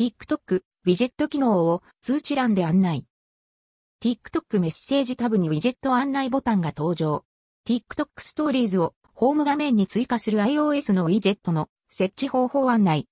TikTok ウィジェット機能を通知欄で案内。TikTok メッセージタブにウィジェット案内ボタンが登場。TikTok ストーリーズをホーム画面に追加する iOS のウィジェットの設置方法案内。